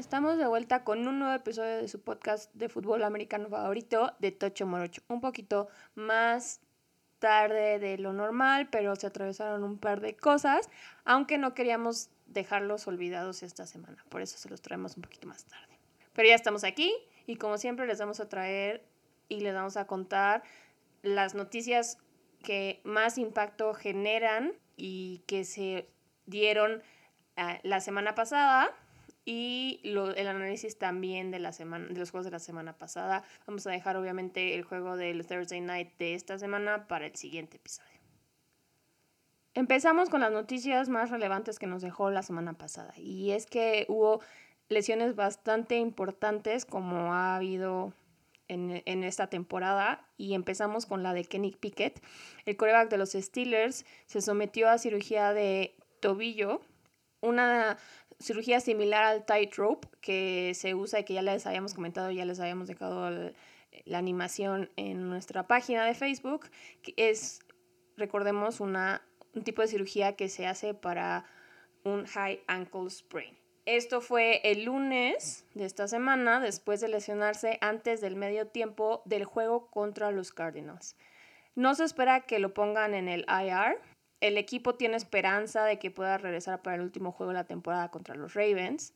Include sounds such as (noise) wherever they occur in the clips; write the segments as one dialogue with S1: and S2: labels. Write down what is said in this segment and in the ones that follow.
S1: Estamos de vuelta con un nuevo episodio de su podcast de fútbol americano favorito de Tocho Morocho. Un poquito más tarde de lo normal, pero se atravesaron un par de cosas, aunque no queríamos dejarlos olvidados esta semana, por eso se los traemos un poquito más tarde. Pero ya estamos aquí y como siempre les vamos a traer y les vamos a contar las noticias que más impacto generan y que se dieron eh, la semana pasada y el análisis también de, la semana, de los juegos de la semana pasada. Vamos a dejar obviamente el juego del Thursday Night de esta semana para el siguiente episodio. Empezamos con las noticias más relevantes que nos dejó la semana pasada y es que hubo lesiones bastante importantes como ha habido en, en, esta temporada y empezamos con la de Kenny Pickett. El coreback de los Steelers se sometió a cirugía de tobillo, una cirugía similar al tightrope que se usa y que ya les habíamos comentado, ya les habíamos dejado la animación en nuestra página de Facebook, que es, recordemos, una, un tipo de cirugía que se hace para un high ankle sprain. Esto fue el lunes de esta semana, después de lesionarse antes del medio tiempo del juego contra los Cardinals. No se espera que lo pongan en el IR, el equipo tiene esperanza de que pueda regresar para el último juego de la temporada contra los Ravens.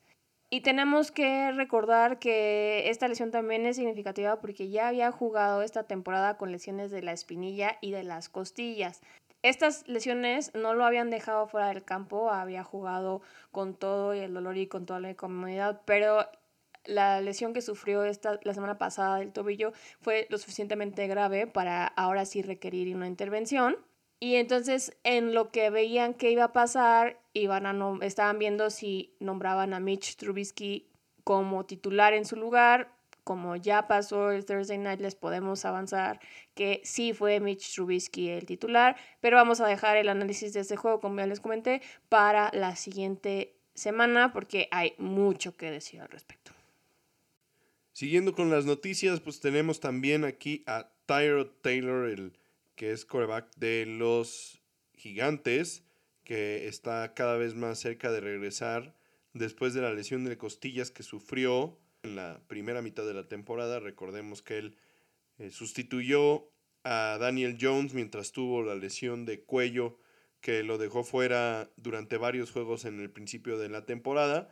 S1: Y tenemos que recordar que esta lesión también es significativa porque ya había jugado esta temporada con lesiones de la espinilla y de las costillas. Estas lesiones no lo habían dejado fuera del campo, había jugado con todo y el dolor y con toda la incomodidad, pero la lesión que sufrió esta, la semana pasada del tobillo fue lo suficientemente grave para ahora sí requerir una intervención. Y entonces en lo que veían que iba a pasar, iban a estaban viendo si nombraban a Mitch Trubisky como titular en su lugar. Como ya pasó el Thursday Night, les podemos avanzar que sí fue Mitch Trubisky el titular, pero vamos a dejar el análisis de este juego, como ya les comenté, para la siguiente semana porque hay mucho que decir al respecto.
S2: Siguiendo con las noticias, pues tenemos también aquí a Tyrod Taylor, el que es coreback de los Gigantes, que está cada vez más cerca de regresar después de la lesión de costillas que sufrió en la primera mitad de la temporada. Recordemos que él eh, sustituyó a Daniel Jones mientras tuvo la lesión de cuello que lo dejó fuera durante varios juegos en el principio de la temporada.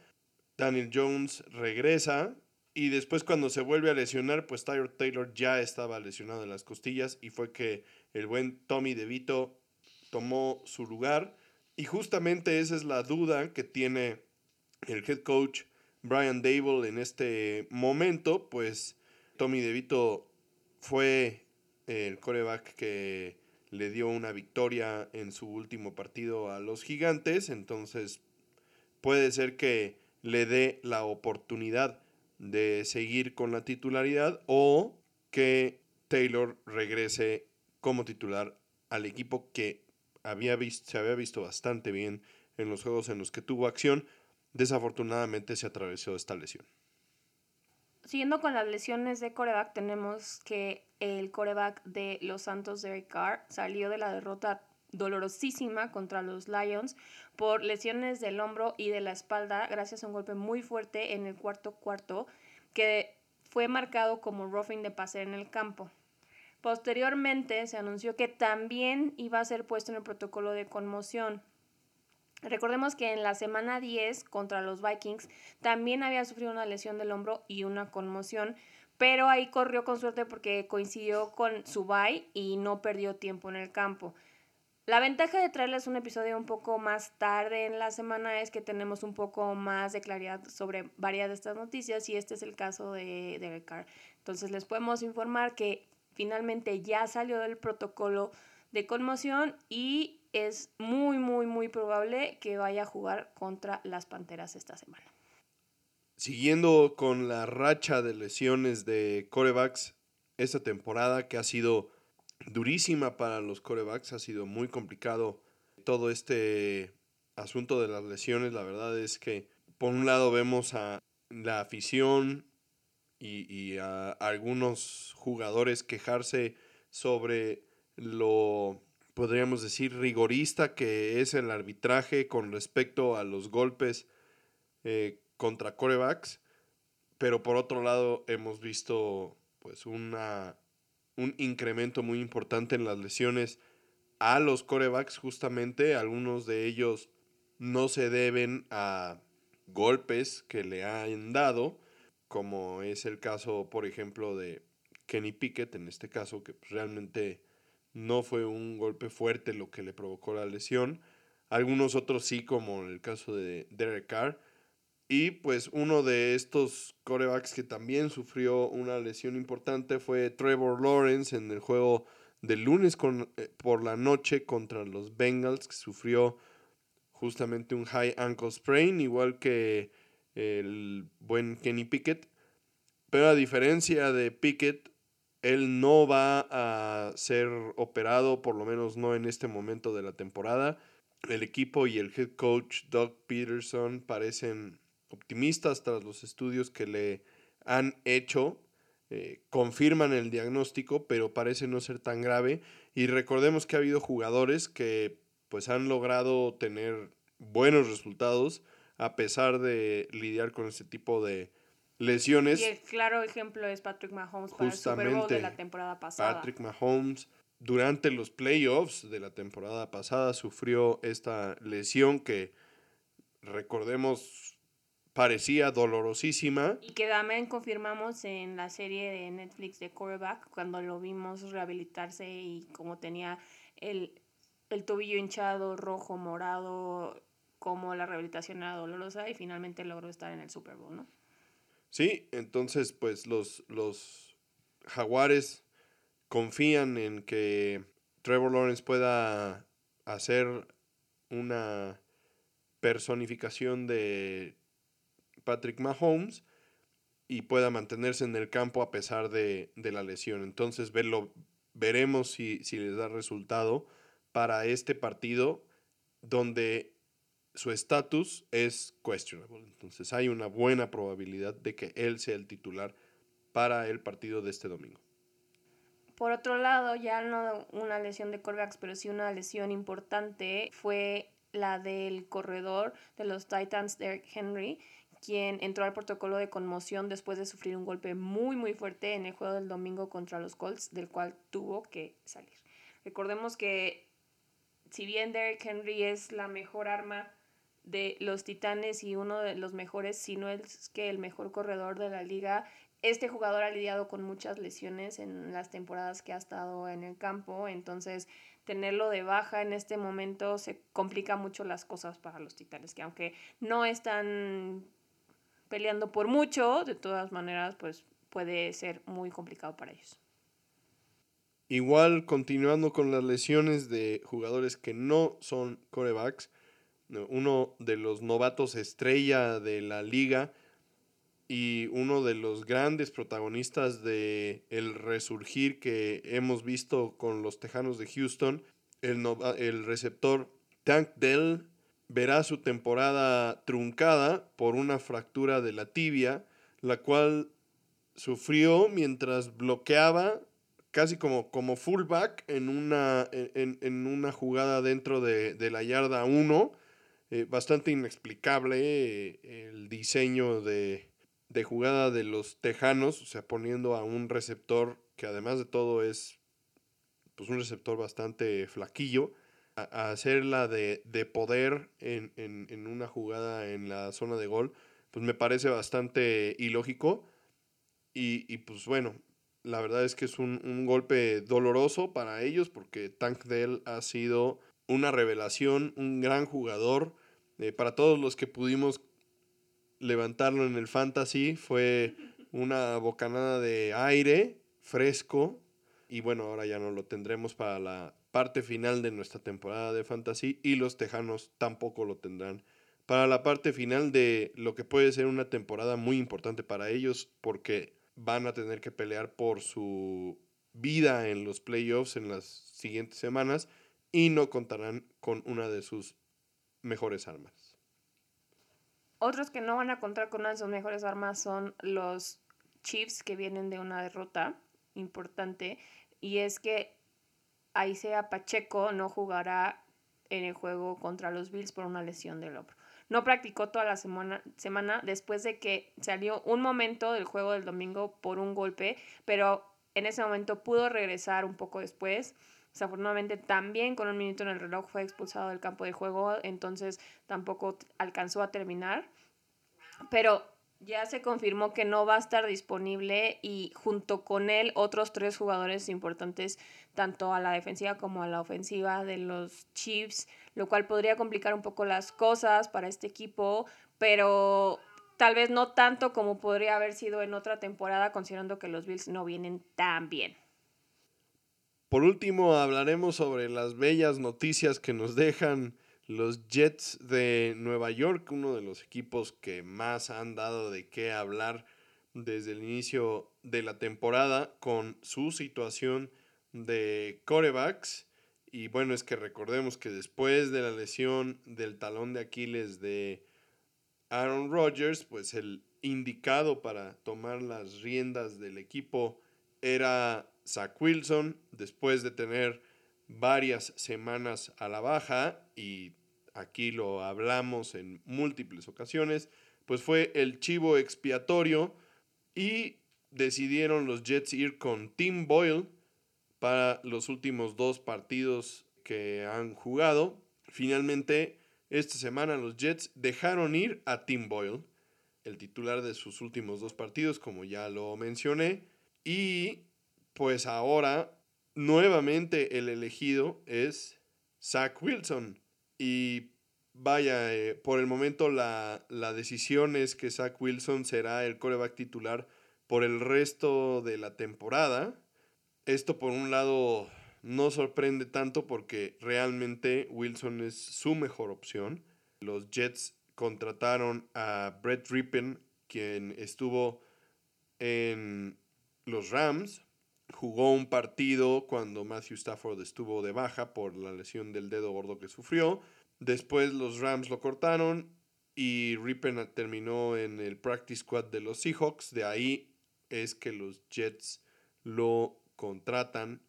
S2: Daniel Jones regresa y después cuando se vuelve a lesionar, pues Tyler Taylor ya estaba lesionado de las costillas y fue que el buen Tommy DeVito tomó su lugar. Y justamente esa es la duda que tiene el head coach Brian Dable en este momento, pues Tommy DeVito fue el coreback que le dio una victoria en su último partido a los gigantes, entonces puede ser que le dé la oportunidad de seguir con la titularidad o que Taylor regrese como titular al equipo que había visto, se había visto bastante bien en los juegos en los que tuvo acción. Desafortunadamente se atravesó esta lesión.
S1: Siguiendo con las lesiones de coreback, tenemos que el coreback de los Santos, Derek Carr, salió de la derrota dolorosísima contra los Lions por lesiones del hombro y de la espalda gracias a un golpe muy fuerte en el cuarto cuarto que fue marcado como roughing de pase en el campo. Posteriormente se anunció que también iba a ser puesto en el protocolo de conmoción. Recordemos que en la semana 10 contra los Vikings también había sufrido una lesión del hombro y una conmoción, pero ahí corrió con suerte porque coincidió con su bye y no perdió tiempo en el campo. La ventaja de traerles un episodio un poco más tarde en la semana es que tenemos un poco más de claridad sobre varias de estas noticias y este es el caso de Derek. Entonces les podemos informar que finalmente ya salió del protocolo de conmoción y es muy, muy, muy probable que vaya a jugar contra las Panteras esta semana.
S2: Siguiendo con la racha de lesiones de corebacks esta temporada que ha sido durísima para los corebacks, ha sido muy complicado todo este asunto de las lesiones. La verdad es que por un lado vemos a la afición y, a algunos jugadores quejarse sobre lo, podríamos decir, rigorista que es el arbitraje con respecto a los golpes eh, contra corebacks, pero por otro lado hemos visto pues una, un incremento muy importante en las lesiones a los corebacks, justamente algunos de ellos no se deben a golpes que le han dado, como es el caso, por ejemplo, de Kenny Pickett, en este caso, que pues, realmente no fue un golpe fuerte lo que le provocó la lesión. Algunos otros sí, como en el caso de Derek Carr. Y pues uno de estos corebacks que también sufrió una lesión importante fue Trevor Lawrence en el juego del lunes con, eh, por la noche contra los Bengals, que sufrió justamente un high ankle sprain, igual que el buen Kenny Pickett. Pero a diferencia de Pickett, él no va a ser operado, por lo menos no en este momento de la temporada. El equipo y el head coach Doug Peterson parecen optimistas tras los estudios que le han hecho. Eh, confirman el diagnóstico, pero parece no ser tan grave. Y recordemos que ha habido jugadores que pues han logrado tener buenos resultados a pesar de lidiar con este tipo de lesiones.
S1: Y el claro ejemplo es Patrick Mahomes para el Super Bowl de la temporada pasada.
S2: Patrick Mahomes durante los playoffs de la temporada pasada sufrió esta lesión que recordemos parecía dolorosísima.
S1: Y que también confirmamos en la serie de Netflix de Quarterback cuando lo vimos rehabilitarse y como tenía el, el tobillo hinchado, rojo, morado, como la rehabilitación era dolorosa y finalmente logró estar en el Super Bowl, ¿no?
S2: Sí, entonces pues los, los jaguares confían en que Trevor Lawrence pueda hacer una personificación de Patrick Mahomes y pueda mantenerse en el campo a pesar de, la lesión. Entonces verlo, veremos si, si les da resultado para este partido donde su estatus es questionable. Entonces hay una buena probabilidad de que él sea el titular para el partido de este domingo.
S1: Por otro lado, ya no una lesión de Corvax, pero sí una lesión importante fue la del corredor de los Titans, Derek Henry, quien entró al protocolo de conmoción después de sufrir un golpe muy muy fuerte en el juego del domingo contra los Colts, del cual tuvo que salir. Recordemos que si bien Derek Henry es la mejor arma de los Titanes y uno de los mejores, si no es que el mejor corredor de la liga. Este jugador ha lidiado con muchas lesiones en las temporadas que ha estado en el campo, entonces tenerlo de baja en este momento se complica mucho las cosas para los Titanes, que aunque no están peleando por mucho, de todas maneras, pues puede ser muy complicado para ellos.
S2: Igual, continuando con las lesiones de jugadores que no son corebacks, uno de los novatos estrella de la liga y uno de los grandes protagonistas de el resurgir que hemos visto con los Tejanos de Houston, el, el receptor Tank Dell verá su temporada truncada por una fractura de la tibia, la cual sufrió mientras bloqueaba casi como, como fullback en una, en, una jugada dentro de, de la yarda 1 eh, bastante inexplicable eh, el diseño de, jugada de los tejanos, o sea, poniendo a un receptor que además de todo es pues, un receptor bastante flaquillo, a, hacerla de, poder en, una jugada en la zona de gol, pues me parece bastante ilógico. Y, y pues bueno, la verdad es que es un, un, golpe doloroso para ellos porque Tank Dell ha sido una revelación, un gran jugador, eh, para todos los que pudimos levantarlo en el fantasy, fue una bocanada de aire fresco. Y bueno, ahora ya no lo tendremos para la parte final de nuestra temporada de fantasy y los Tejanos tampoco lo tendrán para la parte final de lo que puede ser una temporada muy importante para ellos porque van a tener que pelear por su vida en los playoffs en las siguientes semanas y no contarán con una de sus mejores armas.
S1: Otros que no van a contar con una de sus mejores armas son los Chiefs que vienen de una derrota importante y es que Aisea Pacheco no jugará en el juego contra los Bills por una lesión del hombro. No practicó toda la semana, semana después de que salió un momento del juego del domingo por un golpe, pero en ese momento pudo regresar un poco después. Desafortunadamente también con un minuto en el reloj fue expulsado del campo de juego, entonces tampoco alcanzó a terminar. Pero ya se confirmó que no va a estar disponible y junto con él otros tres jugadores importantes tanto a la defensiva como a la ofensiva de los Chiefs, lo cual podría complicar un poco las cosas para este equipo, pero tal vez no tanto como podría haber sido en otra temporada considerando que los Bills no vienen tan bien.
S2: Por último, hablaremos sobre las bellas noticias que nos dejan los Jets de Nueva York, uno de los equipos que más han dado de qué hablar desde el inicio de la temporada con su situación de corebacks. Y bueno, es que recordemos que después de la lesión del talón de Aquiles de Aaron Rodgers, pues el indicado para tomar las riendas del equipo era Zach Wilson, después de tener varias semanas a la baja y aquí lo hablamos en múltiples ocasiones, pues fue el chivo expiatorio y decidieron los Jets ir con Tim Boyle para los últimos dos partidos que han jugado. Finalmente, esta semana los Jets dejaron ir a Tim Boyle, el titular de sus últimos dos partidos, como ya lo mencioné, y pues ahora nuevamente el elegido es Zach Wilson. Y vaya, eh, por el momento la, la, decisión es que Zach Wilson será el coreback titular por el resto de la temporada. Esto por un lado no sorprende tanto porque realmente Wilson es su mejor opción. Los Jets contrataron a Brett Rippin, quien estuvo en los Rams, jugó un partido cuando Matthew Stafford estuvo de baja por la lesión del dedo gordo que sufrió. Después los Rams lo cortaron y Rippen terminó en el practice squad de los Seahawks. De ahí es que los Jets lo contratan.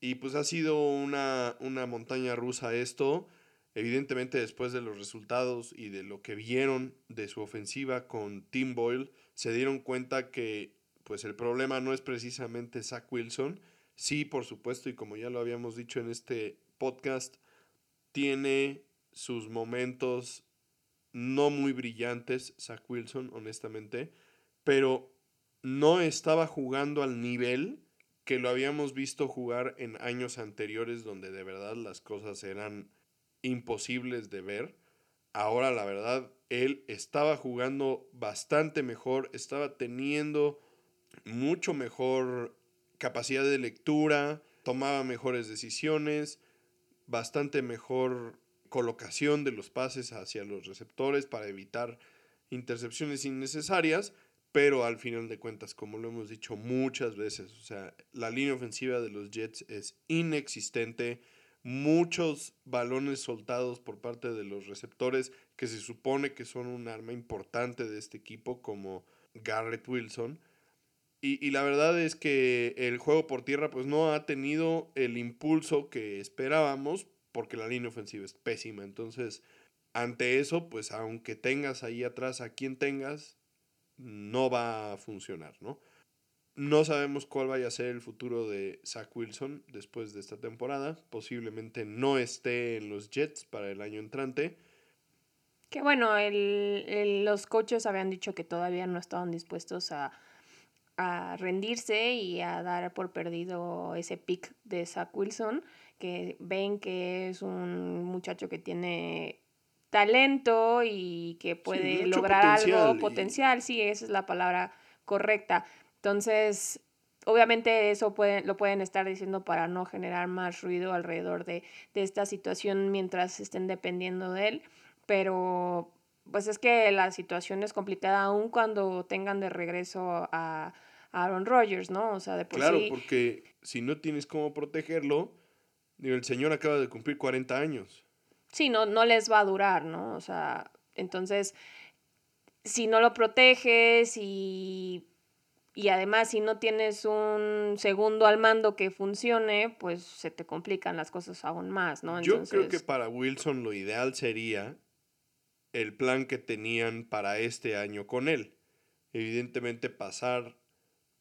S2: Y pues ha sido una, una montaña rusa esto. Evidentemente después de los resultados y de lo que vieron de su ofensiva con Tim Boyle, se dieron cuenta que pues el problema no es precisamente Zach Wilson. Sí, por supuesto, y como ya lo habíamos dicho en este podcast, tiene sus momentos no muy brillantes, Zach Wilson, honestamente, pero no estaba jugando al nivel que lo habíamos visto jugar en años anteriores donde de verdad las cosas eran imposibles de ver. Ahora la verdad, él estaba jugando bastante mejor, estaba teniendo mucho mejor capacidad de lectura, tomaba mejores decisiones, bastante mejor colocación de los pases hacia los receptores para evitar intercepciones innecesarias, pero al final de cuentas, como lo hemos dicho muchas veces, o sea, la línea ofensiva de los Jets es inexistente, muchos balones soltados por parte de los receptores que se supone que son un arma importante de este equipo como Garrett Wilson, y, la verdad es que el juego por tierra pues no ha tenido el impulso que esperábamos porque la línea ofensiva es pésima. Entonces, ante eso, pues aunque tengas ahí atrás a quien tengas, no va a funcionar, ¿no? No sabemos cuál vaya a ser el futuro de Zach Wilson después de esta temporada. Posiblemente no esté en los Jets para el año entrante.
S1: Que bueno, el, los coaches habían dicho que todavía no estaban dispuestos a a rendirse y a dar por perdido ese pick de Zach Wilson, que ven que es un muchacho que tiene talento y que puede lograr algo potencial, sí, esa es la palabra correcta. Entonces, obviamente eso lo pueden estar diciendo para no generar más ruido alrededor de, de esta situación mientras estén dependiendo de él, pero pues es que la situación es complicada aún cuando tengan de regreso a Aaron Rodgers, ¿no? O sea, de
S2: por Claro, porque si no tienes cómo protegerlo, el señor acaba de cumplir 40 años.
S1: Sí, no, no les va a durar, ¿no? O sea, entonces, si no lo proteges y y además si no tienes un segundo al mando que funcione, pues se te complican las cosas aún más, ¿no?
S2: Yo creo que para Wilson lo ideal sería el plan que tenían para este año con él. Evidentemente pasar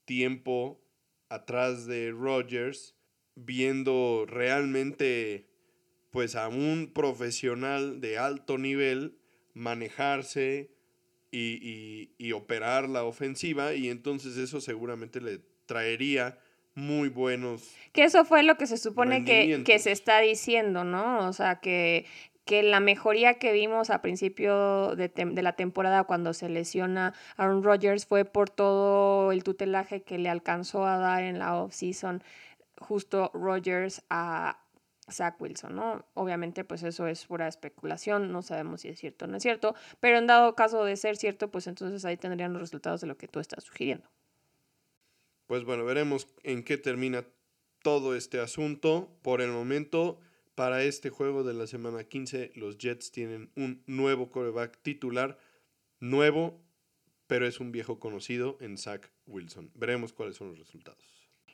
S2: tiempo atrás de Rogers viendo realmente pues a un profesional de alto nivel manejarse y, operar la ofensiva y entonces eso seguramente le traería muy buenos.
S1: Que eso fue lo que se supone que, que, se está diciendo, ¿no? O sea, que, que la mejoría que vimos a principio de, de, la temporada cuando se lesiona Aaron Rodgers fue por todo el tutelaje que le alcanzó a dar en la offseason justo Rodgers a Zach Wilson, ¿no? Obviamente, pues eso es pura especulación, no sabemos si es cierto o no es cierto, pero en dado caso de ser cierto, pues entonces ahí tendrían los resultados de lo que tú estás sugiriendo.
S2: Pues bueno, veremos en qué termina todo este asunto. Por el momento, para este juego de la semana 15, los Jets tienen un nuevo coreback titular, nuevo, pero es un viejo conocido en Zach Wilson. Veremos cuáles son los resultados.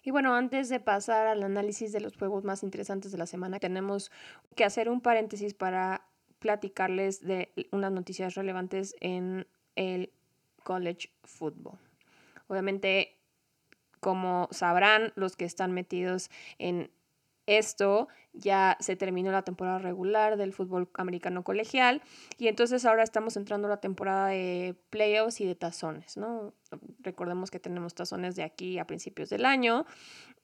S1: Y bueno, antes de pasar al análisis de los juegos más interesantes de la semana, tenemos que hacer un paréntesis para platicarles de unas noticias relevantes en el college football. Obviamente, como sabrán los que están metidos en esto ya se terminó la temporada regular del fútbol americano colegial y entonces ahora estamos entrando a la temporada de playoffs y de tazones, ¿no? Recordemos que tenemos tazones de aquí a principios del año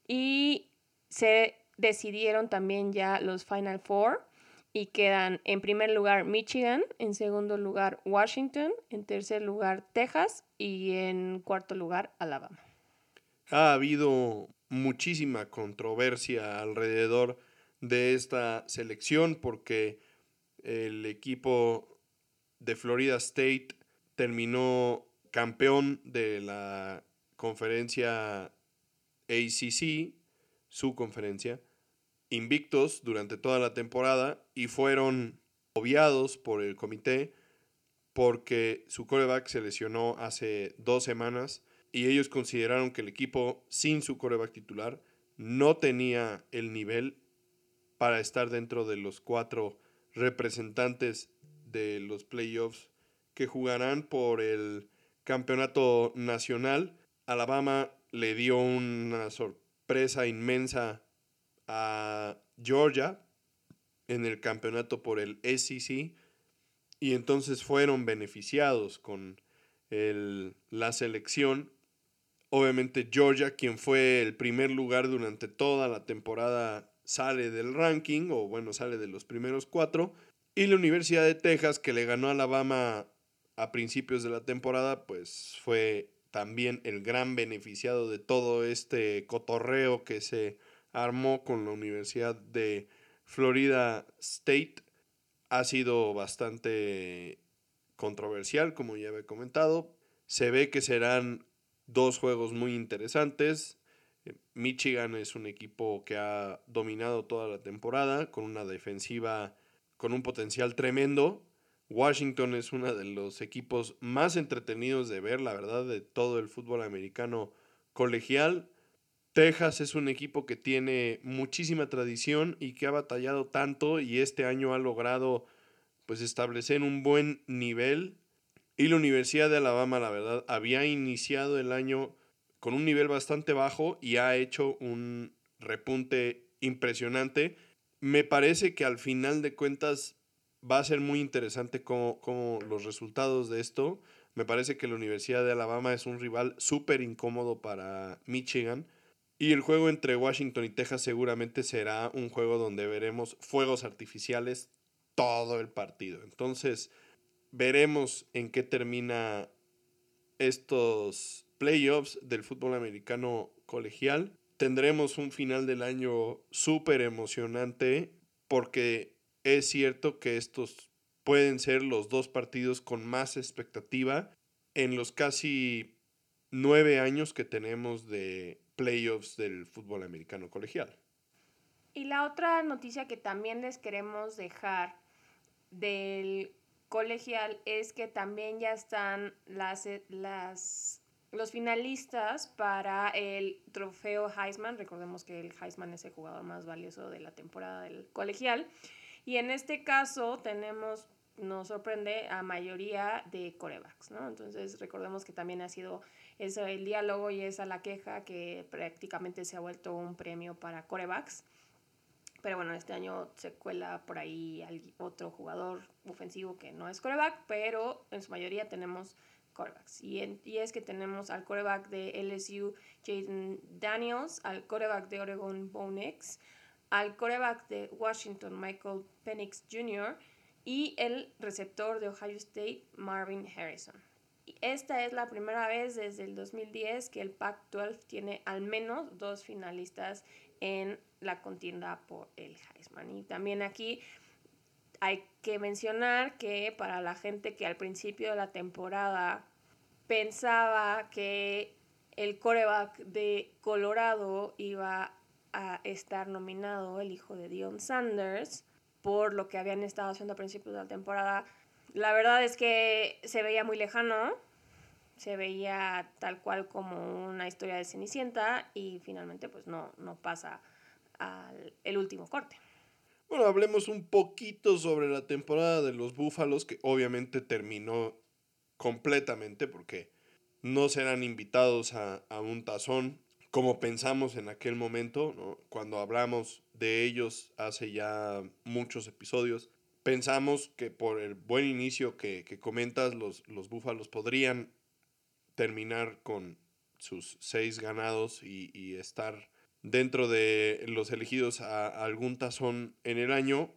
S1: y se decidieron también ya los Final Four y quedan en primer lugar Michigan, en segundo lugar Washington, en tercer lugar Texas y en cuarto lugar Alabama.
S2: Ha habido muchísima controversia alrededor de esta selección porque el equipo de Florida State terminó campeón de la conferencia ACC, su conferencia, invictos durante toda la temporada y fueron obviados por el comité porque su coreback se lesionó hace dos semanas y ellos consideraron que el equipo sin su coreback titular no tenía el nivel para estar dentro de los cuatro representantes de los playoffs que jugarán por el campeonato nacional. Alabama le dio una sorpresa inmensa a Georgia en el campeonato por el SEC y entonces fueron beneficiados con el, la selección Obviamente Georgia, quien fue el primer lugar durante toda la temporada, sale del ranking, o bueno, sale de los primeros cuatro. Y la Universidad de Texas, que le ganó a Alabama a principios de la temporada, pues fue también el gran beneficiado de todo este cotorreo que se armó con la Universidad de Florida State. Ha sido bastante controversial, como ya he comentado. Se ve que serán dos juegos muy interesantes. Eh, Michigan es un equipo que ha dominado toda la temporada con una defensiva con un potencial tremendo. Washington es uno de los equipos más entretenidos de ver, la verdad, de todo el fútbol americano colegial. Texas es un equipo que tiene muchísima tradición y que ha batallado tanto y este año ha logrado pues establecer un buen nivel y la Universidad de Alabama, la verdad, había iniciado el año con un nivel bastante bajo y ha hecho un repunte impresionante. Me parece que al final de cuentas va a ser muy interesante cómo, los resultados de esto. Me parece que la Universidad de Alabama es un rival súper incómodo para Michigan. Y el juego entre Washington y Texas seguramente será un juego donde veremos fuegos artificiales todo el partido. Entonces, Veremos en qué termina estos playoffs del fútbol americano colegial. Tendremos un final del año súper emocionante porque es cierto que estos pueden ser los dos partidos con más expectativa en los casi nueve años que tenemos de playoffs del fútbol americano colegial.
S1: Y la otra noticia que también les queremos dejar del colegial es que también ya están las, las los finalistas para el trofeo Heisman. Recordemos que el Heisman es el jugador más valioso de la temporada del colegial. Y en este caso tenemos, nos sorprende, a mayoría de corebacks, ¿no? Entonces recordemos que también ha sido el diálogo y esa la queja que prácticamente se ha vuelto un premio para corebacks. Pero bueno, este año se cuela por ahí otro jugador ofensivo que no es coreback, pero en su mayoría tenemos corebacks. Y, y es que tenemos al coreback de LSU, Jaden Daniels, al coreback de Oregon, Bo Nix, al coreback de Washington, Michael Penix Jr., y el receptor de Ohio State, Marvin Harrison. esta es la primera vez desde el 2010 que el Pac-12 tiene al menos dos finalistas en la contienda por el Heisman. Y también aquí hay que mencionar que para la gente que al principio de la temporada pensaba que el coreback de Colorado iba a estar nominado, el hijo de Dion Sanders, por lo que habían estado haciendo a principios de la temporada. La verdad es que se veía muy lejano, se veía tal cual como una historia de Cenicienta y finalmente pues no, no pasa al el último corte.
S2: Bueno, hablemos un poquito sobre la temporada de los Búfalos, que obviamente terminó completamente porque no serán invitados a, a un tazón como pensamos en aquel momento, cuando hablamos de ellos hace ya muchos episodios, pensamos que por el buen inicio que, comentas, los, los Búfalos podrían terminar con sus seis ganados y, estar dentro de los elegidos a, algún tazón en el año.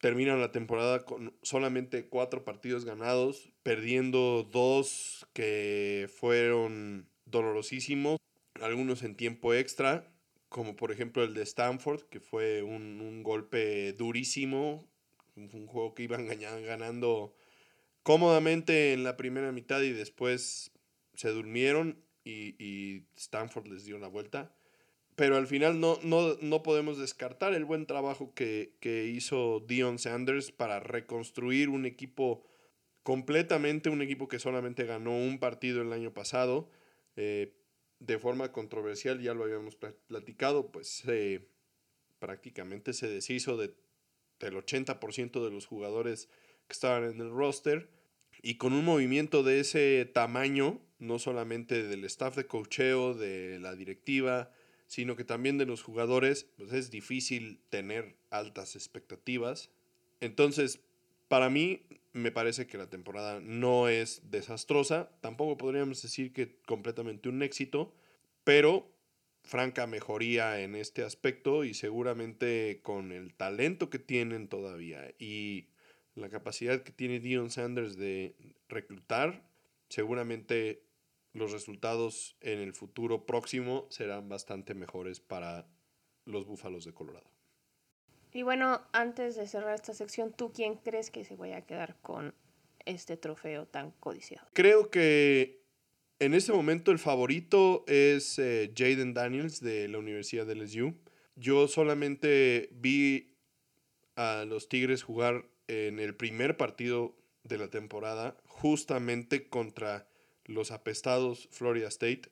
S2: Terminan la temporada con solamente cuatro partidos ganados, perdiendo dos que fueron dolorosísimos algunos en tiempo extra, como por ejemplo el de Stanford, que fue un, golpe durísimo, un juego que iban (laughs) ganando cómodamente en la primera mitad y después se durmieron y, Stanford les dio la vuelta. Pero al final no, no, podemos descartar el buen trabajo que, hizo Dion Sanders para reconstruir un equipo completamente, un equipo que solamente ganó un partido el año pasado. Eh, de forma controversial, ya lo habíamos platicado, pues prácticamente se deshizo de, del 80% de los jugadores que estaban en el roster. Y con un movimiento de ese tamaño, no solamente del staff de cocheo, de la directiva, sino que también de los jugadores, pues es difícil tener altas expectativas. Entonces, para mí, me parece que la temporada no es desastrosa. Tampoco podríamos decir que completamente un éxito, pero franca mejoría en este aspecto y seguramente con el talento que tienen todavía y la capacidad que tiene Dion Sanders de reclutar, seguramente los resultados en el futuro próximo serán bastante mejores para los Búfalos de Colorado.
S1: Y bueno, antes de cerrar esta sección, ¿tú quién crees que se vaya a quedar con este trofeo tan codiciado?
S2: Creo que en este momento el favorito es eh, Jaden Daniels de la Universidad de LSU. Yo solamente vi a los Tigres jugar en el primer partido de la temporada, justamente contra los apestados Florida State,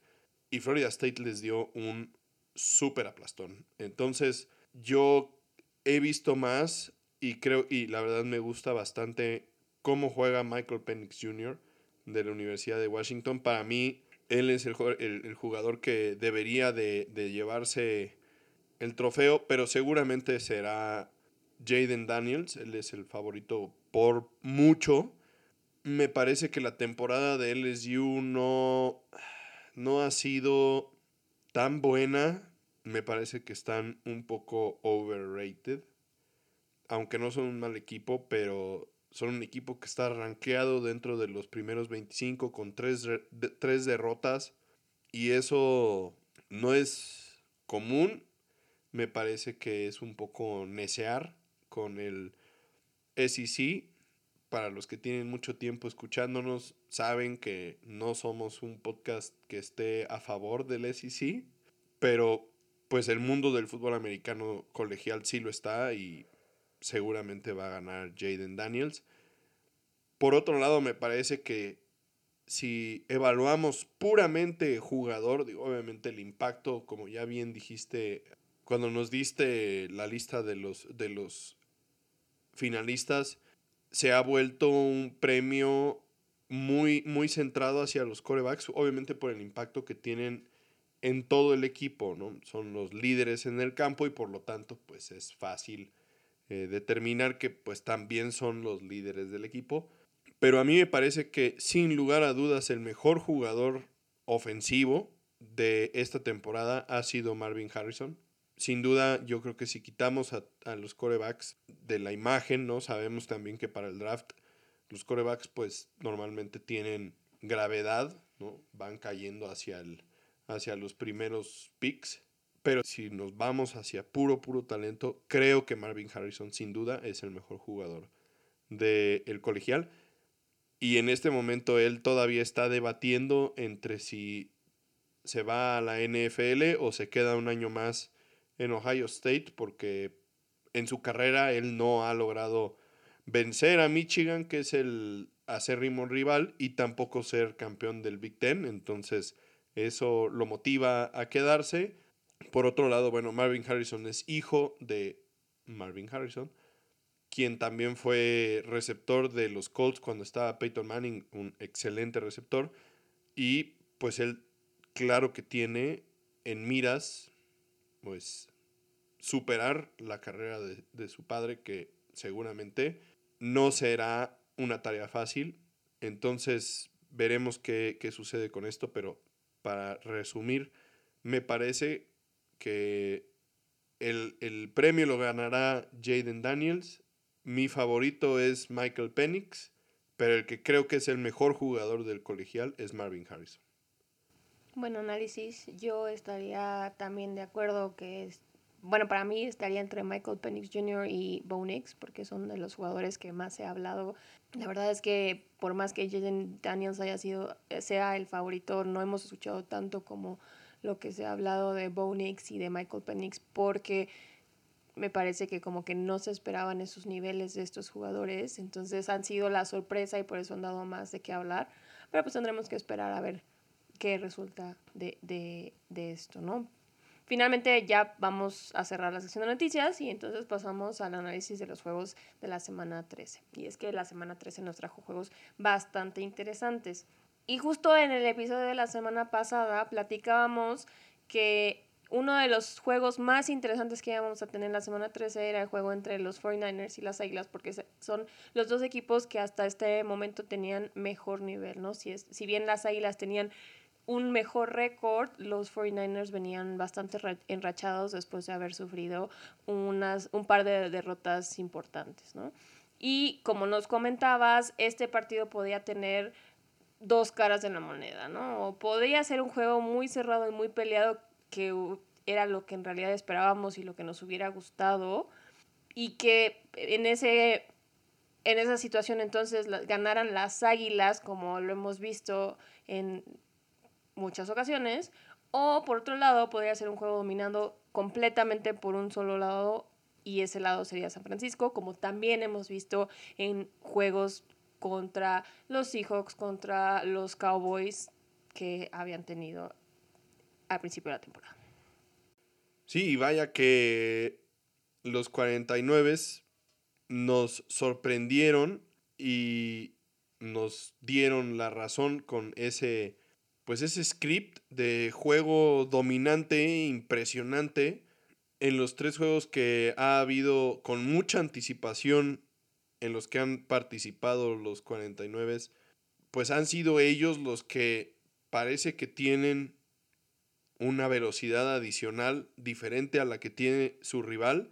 S2: y Florida State les dio un súper aplastón. Entonces, yo he visto más y creo, y la verdad me gusta bastante cómo juega Michael Penix Jr. de la Universidad de Washington. Para mí, él es el, jugador que debería de, llevarse el trofeo, pero seguramente será Jaden Daniels, él es el favorito por mucho. Me parece que la temporada de LSU no, no ha sido tan buena me parece que están un poco overrated. Aunque no son un mal equipo, pero son un equipo que está rankeado dentro de los primeros 25 con tres, tres derrotas. Y eso no es común. Me parece que es un poco necear con el SEC. Para los que tienen mucho tiempo escuchándonos, saben que no somos un podcast que esté a favor del SEC. Pero pues el mundo del fútbol americano colegial sí lo está y seguramente va a ganar Jaden Daniels. Por otro lado, me parece que si evaluamos puramente jugador, obviamente el impacto, como ya bien dijiste, cuando nos diste la lista de los, de los finalistas, se ha vuelto un premio muy, muy centrado hacia los corebacks, obviamente por el impacto que tienen en todo el equipo, ¿no? Son los líderes en el campo y por lo tanto, pues es fácil eh, determinar que pues también son los líderes del equipo. Pero a mí me parece que sin lugar a dudas el mejor jugador ofensivo de esta temporada ha sido Marvin Harrison. Sin duda, yo creo que si quitamos a, a los corebacks de la imagen, ¿no? Sabemos también que para el draft los corebacks pues normalmente tienen gravedad, ¿no? Van cayendo hacia, el, hacia los primeros picks. Pero si nos vamos hacia puro, puro talento, creo que Marvin Harrison sin duda es el mejor jugador del colegial. Y en este momento él todavía está debatiendo entre si se va a la NFL o se queda un año más en Ohio State porque en su carrera él no ha logrado vencer a Michigan, que es el acérrimo rival, y tampoco ser campeón del Big Ten. Entonces, eso lo motiva a quedarse. Por otro lado, bueno, Marvin Harrison es hijo de Marvin Harrison, quien también fue receptor de los Colts cuando estaba Peyton Manning, un excelente receptor. Y pues él, claro que tiene en miras, pues, superar la carrera de, de su padre, que seguramente no será una tarea fácil. Entonces veremos qué, sucede con esto, pero para resumir, me parece que el, el premio lo ganará Jaden Daniels. Mi favorito es Michael Penix, pero el que creo que es el mejor jugador del colegial es Marvin Harrison.
S1: Buen análisis. Yo estaría también de acuerdo que es bueno, para mí estaría entre Michael Penix Jr. y Bo Nix, porque son de los jugadores que más ha hablado. La verdad es que por más que Jaden Daniels haya sido, sea el favorito, no hemos escuchado tanto como lo que se ha hablado de Bo Nix y de Michael Penix, porque me parece que como que no se esperaban esos niveles de estos jugadores, entonces han sido la sorpresa y por eso han dado más de qué hablar, pero pues tendremos que esperar a ver qué resulta de, de, de esto, ¿no? Finalmente ya vamos a cerrar la sección de noticias y entonces pasamos al análisis de los juegos de la semana 13. Y es que la semana 13 nos trajo juegos bastante interesantes. Y justo en el episodio de la semana pasada platicábamos que uno de los juegos más interesantes que íbamos a tener la semana 13 era el juego entre los 49ers y las Águilas, porque son los dos equipos que hasta este momento tenían mejor nivel, ¿no? Si, es, si bien las Águilas tenían un mejor récord, los 49ers venían bastante enrachados después de haber sufrido unas, un par de derrotas importantes, ¿no? Y como nos comentabas, este partido podía tener dos caras de la moneda, ¿no? O podía ser un juego muy cerrado y muy peleado que era lo que en realidad esperábamos y lo que nos hubiera gustado y que en ese en esa situación entonces ganaran las águilas como lo hemos visto en muchas ocasiones. O por otro lado, podría ser un juego dominando completamente por un solo lado y ese lado sería San Francisco, como también hemos visto en juegos contra los Seahawks, contra los Cowboys que habían tenido al principio de la temporada.
S2: Sí, vaya que los 49 nos sorprendieron y nos dieron la razón con ese pues ese script de juego dominante, impresionante, en los tres juegos que ha habido con mucha anticipación en los que han participado los 49, pues han sido ellos los que parece que tienen una velocidad adicional diferente a la que tiene su rival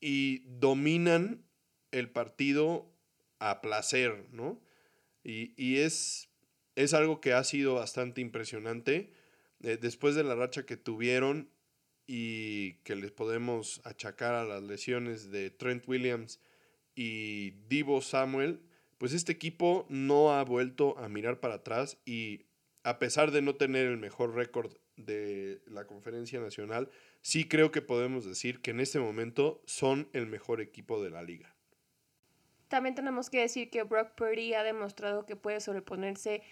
S2: y dominan el partido a placer, ¿no? Y, y es es algo que ha sido bastante impresionante. Eh, después de la racha que tuvieron y que les podemos achacar a las lesiones de Trent Williams y Divo Samuel, pues este equipo no ha vuelto a mirar para atrás y a pesar de no tener el mejor récord de la conferencia nacional, sí creo que podemos decir que en este momento son el mejor equipo de la liga.
S1: También tenemos que decir que Brock Purdy ha demostrado que puede sobreponerse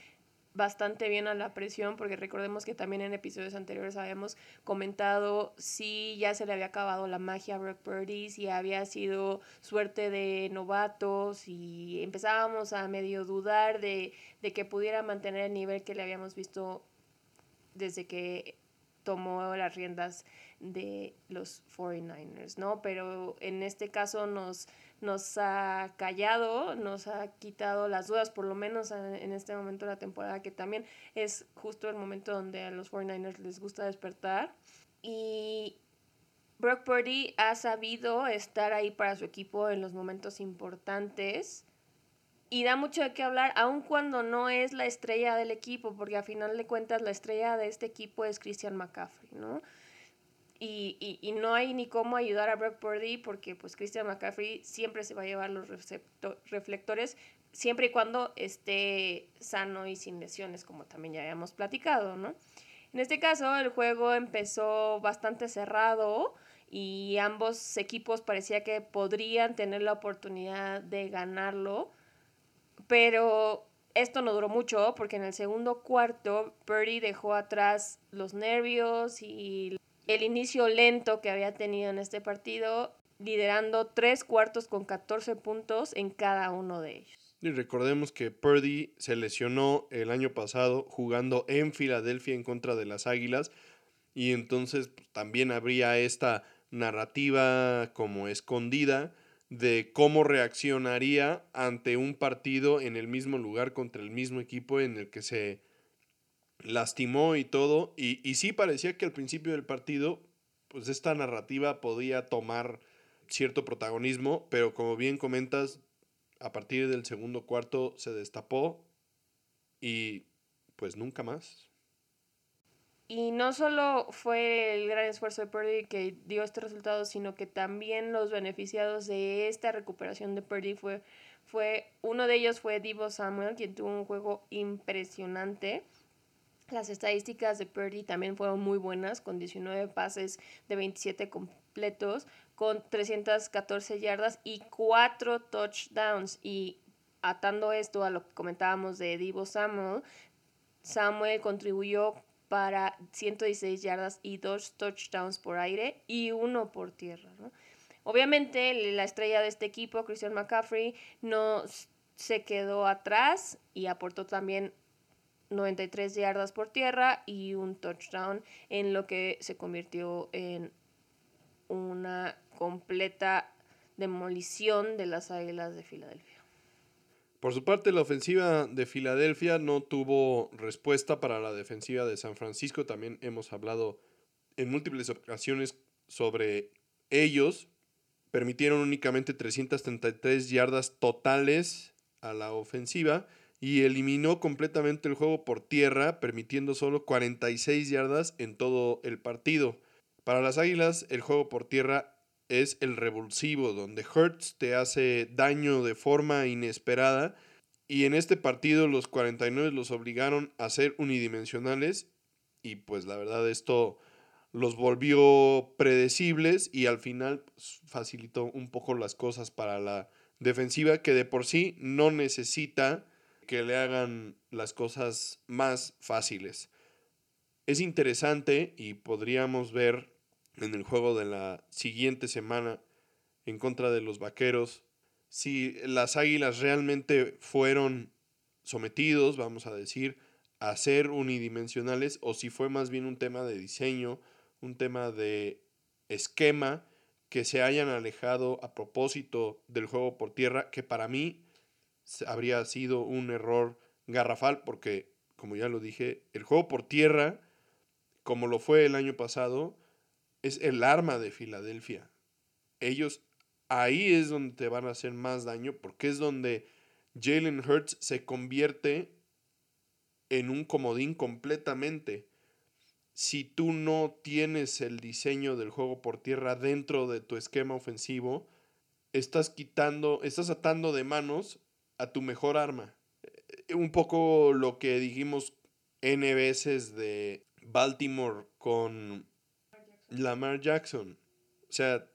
S1: bastante bien a la presión, porque recordemos que también en episodios anteriores habíamos comentado si ya se le había acabado la magia a Brock Purdy, si había sido suerte de novatos y empezábamos a medio dudar de, de que pudiera mantener el nivel que le habíamos visto desde que tomó las riendas de los 49ers, ¿no? Pero en este caso nos nos ha callado, nos ha quitado las dudas, por lo menos en este momento de la temporada, que también es justo el momento donde a los 49ers les gusta despertar. Y Brock Purdy ha sabido estar ahí para su equipo en los momentos importantes y da mucho de qué hablar, aun cuando no es la estrella del equipo, porque a final de cuentas la estrella de este equipo es Christian McCaffrey, ¿no? Y, y, no hay ni cómo ayudar a Brock Purdy porque pues Christian McCaffrey siempre se va a llevar los reflectores siempre y cuando esté sano y sin lesiones, como también ya habíamos platicado, ¿no? En este caso, el juego empezó bastante cerrado y ambos equipos parecía que podrían tener la oportunidad de ganarlo, pero esto no duró mucho porque en el segundo cuarto Purdy dejó atrás los nervios y el inicio lento que había tenido en este partido, liderando tres cuartos con 14 puntos en cada uno de ellos.
S2: Y recordemos que Purdy se lesionó el año pasado jugando en Filadelfia en contra de las Águilas y entonces pues, también habría esta narrativa como escondida de cómo reaccionaría ante un partido en el mismo lugar contra el mismo equipo en el que se lastimó y todo. Y, y sí parecía que al principio del partido, pues esta narrativa podía tomar cierto protagonismo, pero como bien comentas, a partir del segundo cuarto se destapó y pues nunca más.
S1: Y no solo fue el gran esfuerzo de Purdy que dio este resultado, sino que también los beneficiados de esta recuperación de Purdy fue, fue uno de ellos fue Divo Samuel, quien tuvo un juego impresionante. Las estadísticas de Purdy también fueron muy buenas, con 19 pases de 27 completos, con 314 yardas y 4 touchdowns. Y atando esto a lo que comentábamos de Divo Samuel, Samuel contribuyó para 116 yardas y 2 touchdowns por aire y uno por tierra. Obviamente la estrella de este equipo, Christian McCaffrey, no se quedó atrás y aportó también 93 yardas por tierra y un touchdown en lo que se convirtió en una completa demolición de las Águilas de Filadelfia.
S2: Por su parte, la ofensiva de Filadelfia no tuvo respuesta para la defensiva de San Francisco. También hemos hablado en múltiples ocasiones sobre ellos. Permitieron únicamente 333 yardas totales a la ofensiva y eliminó completamente el juego por tierra, permitiendo solo 46 yardas en todo el partido. Para las Águilas, el juego por tierra es el revulsivo, donde Hertz te hace daño de forma inesperada. Y en este partido los 49 los obligaron a ser unidimensionales. Y pues la verdad esto los volvió predecibles y al final pues, facilitó un poco las cosas para la defensiva que de por sí no necesita que le hagan las cosas más fáciles. Es interesante y podríamos ver en el juego de la siguiente semana en contra de los Vaqueros si las Águilas realmente fueron sometidos, vamos a decir, a ser unidimensionales o si fue más bien un tema de diseño, un tema de esquema que se hayan alejado a propósito del juego por tierra, que para mí habría sido un error garrafal porque, como ya lo dije, el juego por tierra, como lo fue el año pasado, es el arma de Filadelfia. Ellos ahí es donde te van a hacer más daño porque es donde Jalen Hurts se convierte en un comodín completamente. Si tú no tienes el diseño del juego por tierra dentro de tu esquema ofensivo, estás quitando, estás atando de manos a tu mejor arma. Eh, un poco lo que dijimos N veces de Baltimore con Lamar Jackson. O sea,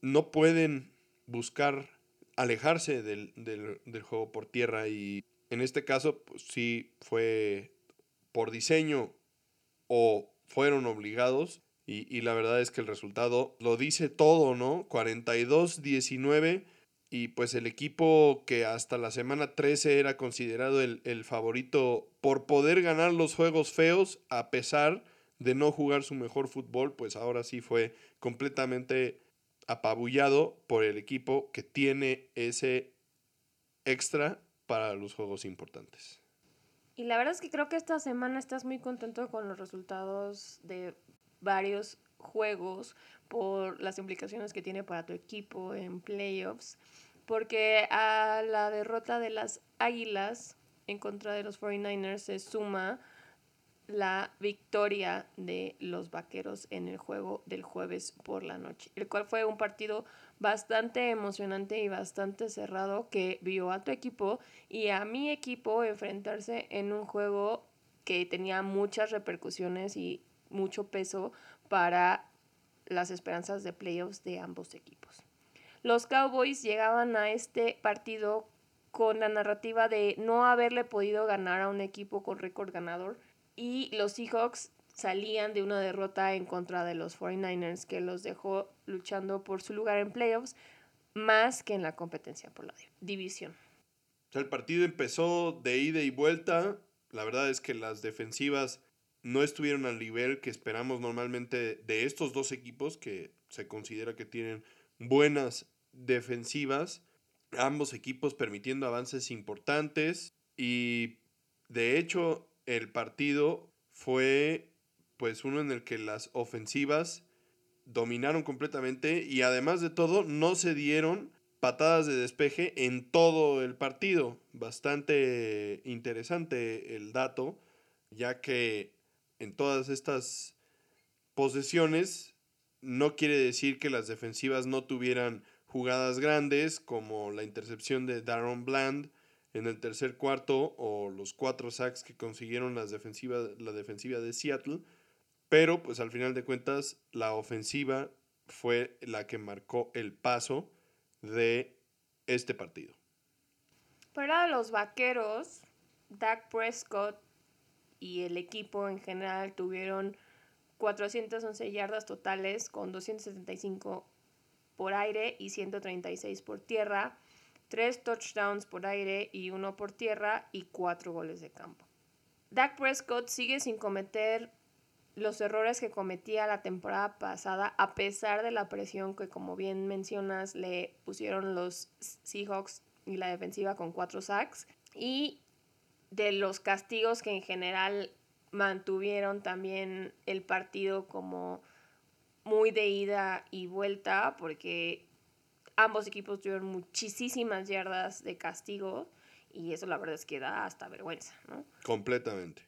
S2: no pueden buscar alejarse del, juego por tierra y En este caso, pues sí fue por diseño o fueron obligados. Y, y la verdad es que el resultado lo dice todo, ¿no? 42-19 y pues el equipo que hasta la semana 13 era considerado el, el, favorito por poder ganar los juegos feos a pesar de no jugar su mejor fútbol, pues ahora sí fue completamente apabullado por el equipo que tiene ese extra para los juegos importantes.
S1: Y la verdad es que creo que esta semana estás muy contento con los resultados de varios juegos por las implicaciones que tiene para tu equipo en playoffs, porque a la derrota de las Águilas en contra de los 49ers se suma la victoria de los Vaqueros en el juego del jueves por la noche, el cual fue un partido bastante emocionante y bastante cerrado que vio a tu equipo y a mi equipo enfrentarse en un juego que tenía muchas repercusiones y mucho peso para las esperanzas de playoffs de ambos equipos. Los Cowboys llegaban a este partido con la narrativa de no haberle podido ganar a un equipo con récord ganador y los Seahawks salían de una derrota en contra de los 49ers que los dejó luchando por su lugar en playoffs más que en la competencia por la división.
S2: el partido empezó de ida y vuelta. La verdad es que las defensivas no estuvieron al nivel que esperamos normalmente de estos dos equipos que se considera que tienen buenas defensivas. Ambos equipos permitiendo avances importantes y de hecho el partido fue pues uno en el que las ofensivas dominaron completamente y además de todo no se dieron patadas de despeje en todo el partido. Bastante interesante el dato, ya que en todas estas posesiones no quiere decir que las defensivas no tuvieran jugadas grandes como la intercepción de Darren Bland en el tercer cuarto o los cuatro sacks que consiguieron las la defensiva de Seattle, pero pues al final de cuentas la ofensiva fue la que marcó el paso de este partido.
S1: Para los vaqueros, Dak Prescott y el equipo en general tuvieron 411 yardas totales con 275 por aire y 136 por tierra, tres touchdowns por aire y uno por tierra y cuatro goles de campo. Dak Prescott sigue sin cometer los errores que cometía la temporada pasada a pesar de la presión que como bien mencionas le pusieron los Seahawks y la defensiva con cuatro sacks y de los castigos que en general mantuvieron también el partido como muy de ida y vuelta porque ambos equipos tuvieron muchísimas yardas de castigo y eso la verdad es que da hasta vergüenza, ¿no?
S2: Completamente.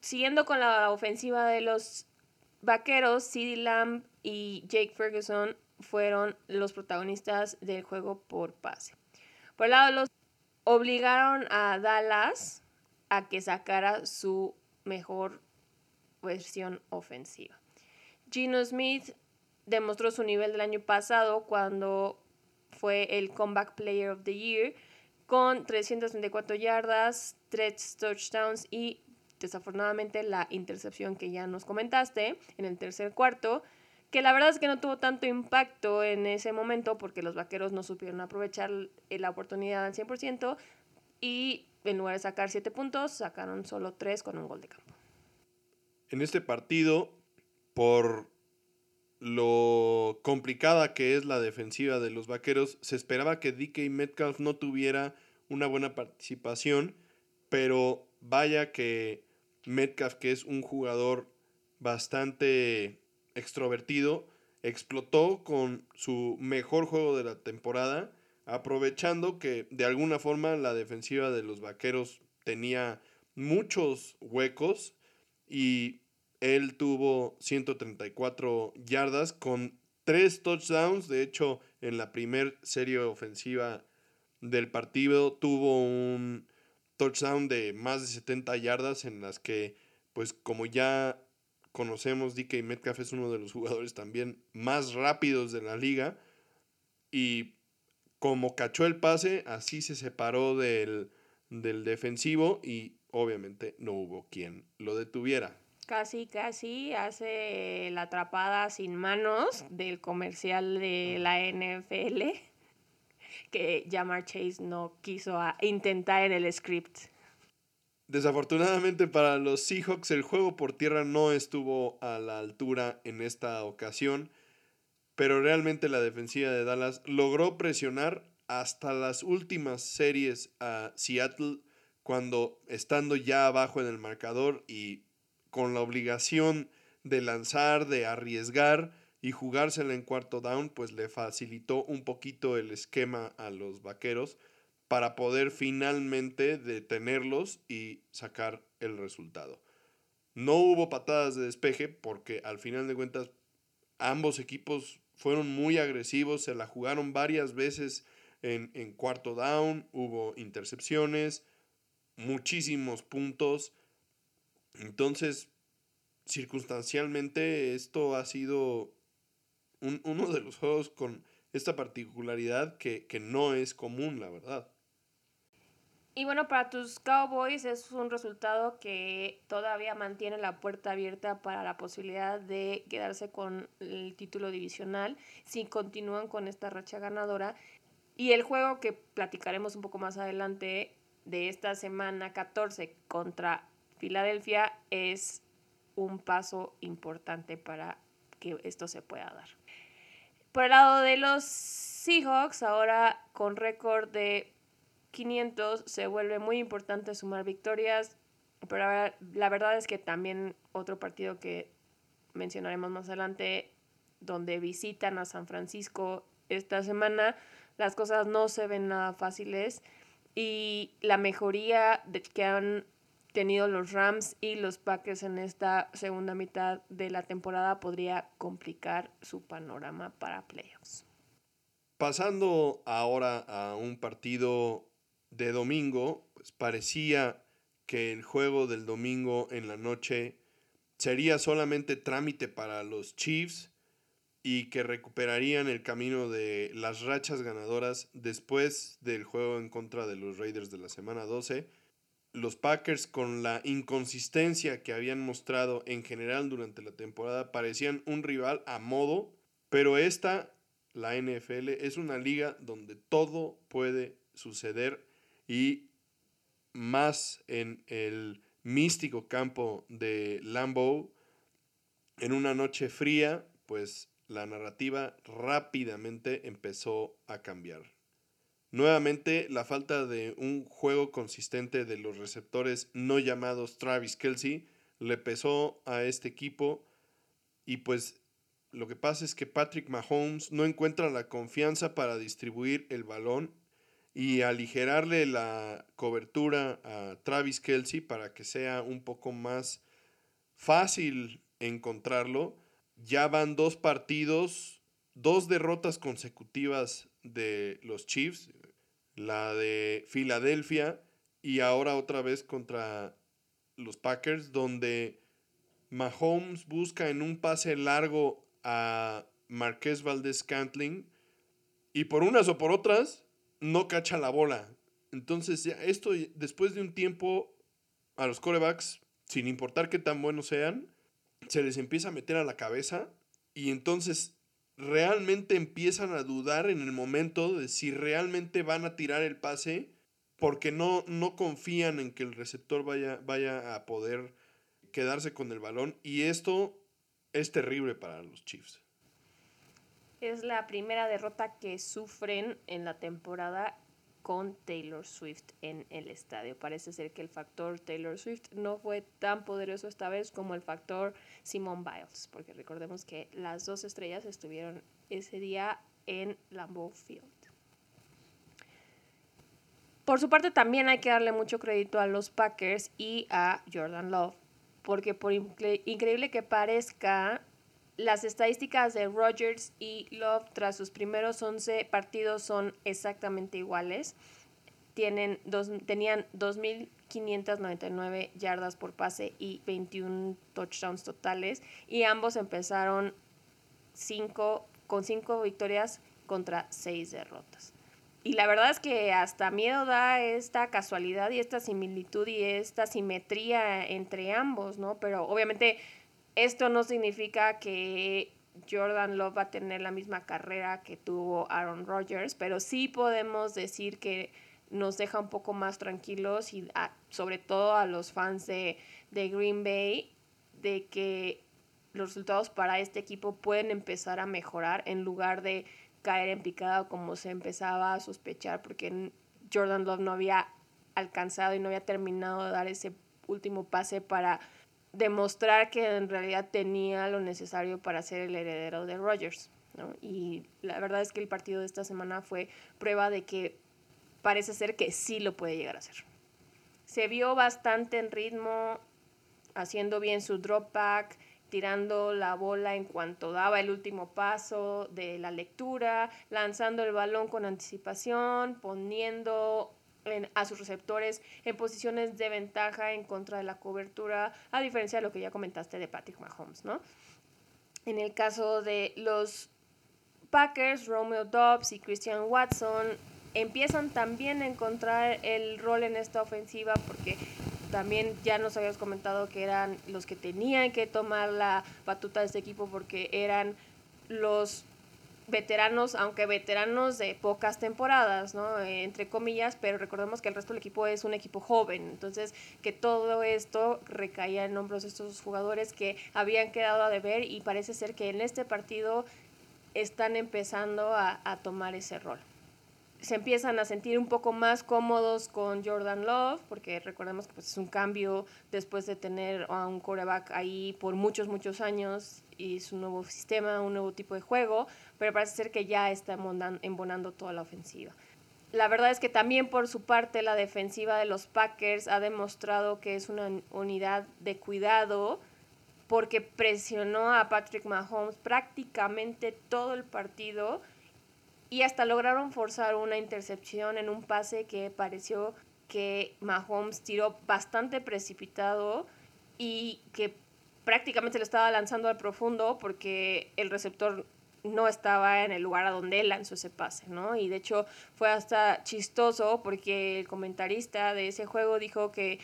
S1: Siguiendo con la ofensiva de los vaqueros, CeeDee Lamb y Jake Ferguson fueron los protagonistas del juego por pase. Por el lado los obligaron a Dallas a que sacara su mejor versión ofensiva. Gino Smith demostró su nivel del año pasado cuando fue el Comeback Player of the Year con 334 yardas, 3 touchdowns y desafortunadamente la intercepción que ya nos comentaste en el tercer cuarto, que la verdad es que no tuvo tanto impacto en ese momento porque los vaqueros no supieron aprovechar la oportunidad al 100% y en lugar de sacar 7 puntos, sacaron solo 3 con un gol de campo.
S2: En este partido, por lo complicada que es la defensiva de los vaqueros, se esperaba que DK Metcalf no tuviera una buena participación, pero vaya que Metcalf, que es un jugador bastante extrovertido, explotó con su mejor juego de la temporada, aprovechando que de alguna forma la defensiva de los Vaqueros tenía muchos huecos y él tuvo 134 yardas con tres touchdowns. De hecho, en la primera serie ofensiva del partido tuvo un touchdown de más de 70 yardas en las que, pues como ya conocemos, DK Metcalf es uno de los jugadores también más rápidos de la liga. Y como cachó el pase, así se separó del, del defensivo y obviamente no hubo quien lo detuviera.
S1: Casi, casi hace la atrapada sin manos del comercial de la NFL (laughs) que Jamar Chase no quiso intentar en el script.
S2: Desafortunadamente para los Seahawks el juego por tierra no estuvo a la altura en esta ocasión, pero realmente la defensiva de Dallas logró presionar hasta las últimas series a Seattle cuando estando ya abajo en el marcador y con la obligación de lanzar, de arriesgar y jugársela en cuarto down, pues le facilitó un poquito el esquema a los vaqueros para poder finalmente detenerlos y sacar el resultado. No hubo patadas de despeje porque al final de cuentas ambos equipos fueron muy agresivos, se la jugaron varias veces en, en cuarto down, hubo intercepciones, muchísimos puntos. Entonces, circunstancialmente, esto ha sido uno de los juegos con esta particularidad que, que no es común, la verdad.
S1: Y bueno, para tus Cowboys es un resultado que todavía mantiene la puerta abierta para la posibilidad de quedarse con el título divisional si continúan con esta racha ganadora. Y el juego que platicaremos un poco más adelante de esta semana 14 contra Filadelfia es un paso importante para que esto se pueda dar. Por el lado de los Seahawks, ahora con récord de 500 se vuelve muy importante sumar victorias, pero la verdad es que también otro partido que mencionaremos más adelante, donde visitan a San Francisco esta semana, las cosas no se ven nada fáciles y la mejoría que han tenido los Rams y los Packers en esta segunda mitad de la temporada podría complicar su panorama para playoffs.
S2: Pasando ahora a un partido de domingo, pues parecía que el juego del domingo en la noche sería solamente trámite para los Chiefs y que recuperarían el camino de las rachas ganadoras después del juego en contra de los Raiders de la semana 12. Los Packers con la inconsistencia que habían mostrado en general durante la temporada parecían un rival a modo, pero esta, la NFL, es una liga donde todo puede suceder y más en el místico campo de Lambeau, en una noche fría, pues la narrativa rápidamente empezó a cambiar. Nuevamente, la falta de un juego consistente de los receptores no llamados Travis Kelsey le pesó a este equipo y pues lo que pasa es que Patrick Mahomes no encuentra la confianza para distribuir el balón y aligerarle la cobertura a Travis Kelsey para que sea un poco más fácil encontrarlo. Ya van dos partidos, dos derrotas consecutivas de los Chiefs, la de Filadelfia y ahora otra vez contra los Packers, donde Mahomes busca en un pase largo a Marqués Valdez Cantling y por unas o por otras no cacha la bola. Entonces, esto después de un tiempo a los corebacks, sin importar qué tan buenos sean, se les empieza a meter a la cabeza y entonces realmente empiezan a dudar en el momento de si realmente van a tirar el pase porque no, no confían en que el receptor vaya, vaya a poder quedarse con el balón y esto es terrible para los Chiefs.
S1: Es la primera derrota que sufren en la temporada con Taylor Swift en el estadio. Parece ser que el factor Taylor Swift no fue tan poderoso esta vez como el factor Simone Biles, porque recordemos que las dos estrellas estuvieron ese día en Lambeau Field. Por su parte también hay que darle mucho crédito a los Packers y a Jordan Love, porque por increíble que parezca, las estadísticas de Rogers y Love tras sus primeros 11 partidos son exactamente iguales. Tienen dos, tenían 2.599 yardas por pase y 21 touchdowns totales. Y ambos empezaron cinco, con 5 victorias contra 6 derrotas. Y la verdad es que hasta miedo da esta casualidad y esta similitud y esta simetría entre ambos, ¿no? Pero obviamente esto no significa que Jordan Love va a tener la misma carrera que tuvo Aaron Rodgers, pero sí podemos decir que nos deja un poco más tranquilos y sobre todo a los fans de, de Green Bay de que los resultados para este equipo pueden empezar a mejorar en lugar de caer en picada como se empezaba a sospechar, porque Jordan Love no había alcanzado y no había terminado de dar ese último pase para demostrar que en realidad tenía lo necesario para ser el heredero de Rodgers. Y la verdad es que el partido de esta semana fue prueba de que parece ser que sí lo puede llegar a hacer. Se vio bastante en ritmo, haciendo bien su drop back, tirando la bola en cuanto daba el último paso de la lectura, lanzando el balón con anticipación, poniendo a sus receptores en posiciones de ventaja en contra de la cobertura, a diferencia de lo que ya comentaste de Patrick Mahomes, ¿no? En el caso de los Packers, Romeo Dobbs y Christian Watson empiezan también a encontrar el rol en esta ofensiva porque también ya nos habías comentado que eran los que tenían que tomar la batuta de este equipo porque eran los veteranos, aunque veteranos de pocas temporadas, ¿no? Eh, entre comillas, pero recordemos que el resto del equipo es un equipo joven, entonces que todo esto recaía en hombros de estos jugadores que habían quedado a deber y parece ser que en este partido están empezando a, a tomar ese rol se empiezan a sentir un poco más cómodos con Jordan Love, porque recordemos que pues, es un cambio después de tener a un quarterback ahí por muchos, muchos años y es un nuevo sistema, un nuevo tipo de juego, pero parece ser que ya está embonando toda la ofensiva. La verdad es que también por su parte la defensiva de los Packers ha demostrado que es una unidad de cuidado porque presionó a Patrick Mahomes prácticamente todo el partido y hasta lograron forzar una intercepción en un pase que pareció que Mahomes tiró bastante precipitado y que prácticamente lo estaba lanzando al profundo porque el receptor no estaba en el lugar a donde él lanzó ese pase, ¿no? Y de hecho fue hasta chistoso porque el comentarista de ese juego dijo que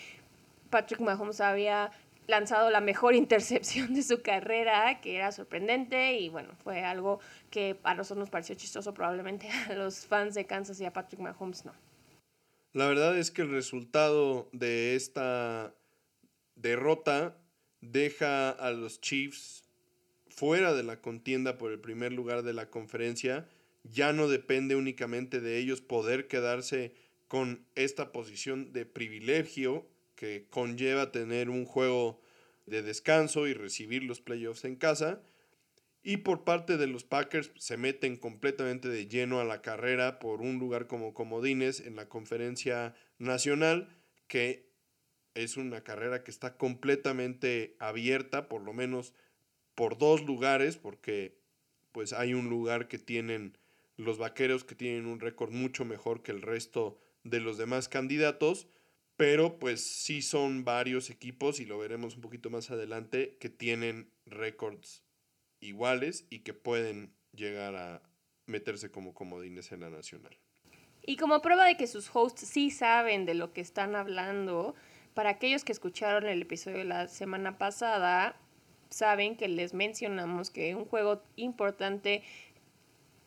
S1: Patrick Mahomes había lanzado la mejor (laughs) intercepción de su carrera, que era sorprendente y bueno, fue algo que a nosotros nos pareció chistoso, probablemente (laughs) a los fans de Kansas y a Patrick Mahomes no.
S2: La verdad es que el resultado de esta derrota deja a los Chiefs fuera de la contienda por el primer lugar de la conferencia. Ya no depende únicamente de ellos poder quedarse con esta posición de privilegio que conlleva tener un juego de descanso y recibir los playoffs en casa. Y por parte de los Packers se meten completamente de lleno a la carrera por un lugar como comodines en la conferencia nacional, que es una carrera que está completamente abierta, por lo menos por dos lugares, porque pues hay un lugar que tienen los vaqueros que tienen un récord mucho mejor que el resto de los demás candidatos pero pues sí son varios equipos, y lo veremos un poquito más adelante, que tienen récords iguales y que pueden llegar a meterse como comodines en la nacional.
S1: Y como prueba de que sus hosts sí saben de lo que están hablando, para aquellos que escucharon el episodio de la semana pasada, saben que les mencionamos que un juego importante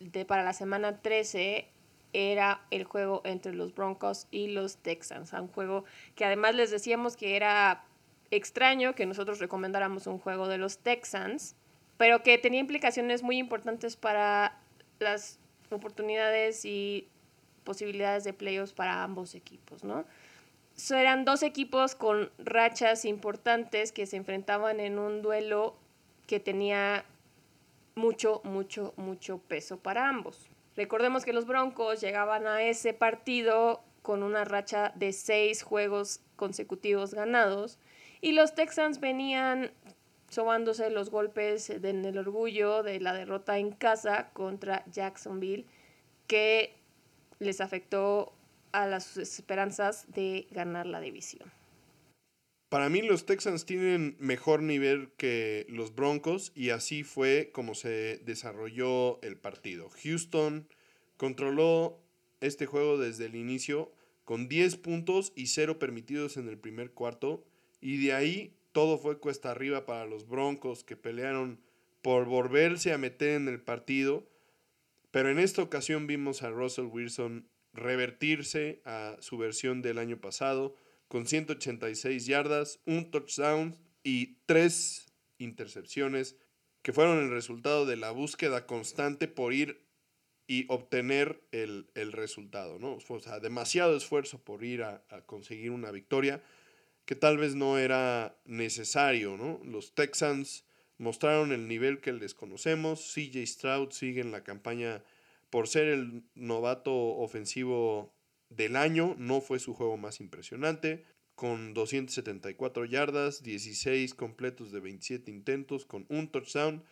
S1: de, para la semana 13 era el juego entre los Broncos y los Texans. Un juego que además les decíamos que era extraño que nosotros recomendáramos un juego de los Texans, pero que tenía implicaciones muy importantes para las oportunidades y posibilidades de playoffs para ambos equipos, ¿no? eran dos equipos con rachas importantes que se enfrentaban en un duelo que tenía mucho, mucho, mucho peso para ambos. Recordemos que los Broncos llegaban a ese partido con una racha de seis juegos consecutivos ganados y los Texans venían sobándose los golpes en el orgullo de la derrota en casa contra Jacksonville que les afectó a las esperanzas de ganar la división.
S2: Para mí los Texans tienen mejor nivel que los Broncos y así fue como se desarrolló el partido. Houston controló este juego desde el inicio con 10 puntos y 0 permitidos en el primer cuarto. Y de ahí todo fue cuesta arriba para los Broncos que pelearon por volverse a meter en el partido. Pero en esta ocasión vimos a Russell Wilson revertirse a su versión del año pasado con 186 yardas, un touchdown y tres intercepciones que fueron el resultado de la búsqueda constante por ir y obtener el, resultado, ¿no? O sea, demasiado esfuerzo por ir a, a, conseguir una victoria que tal vez no era necesario, ¿no? Los Texans mostraron el nivel que les conocemos, CJ Stroud sigue en la campaña por ser el novato ofensivo del año, no fue su juego más impresionante, con 274 yardas, 16 completos de 27 intentos, con un touchdown,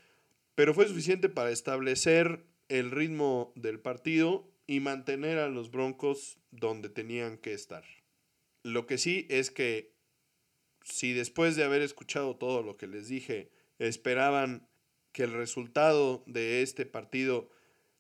S2: pero fue suficiente para establecer el ritmo del partido y mantener a los Broncos donde tenían que estar. Lo que sí es que si después de haber escuchado todo lo que les dije, esperaban que el resultado de este partido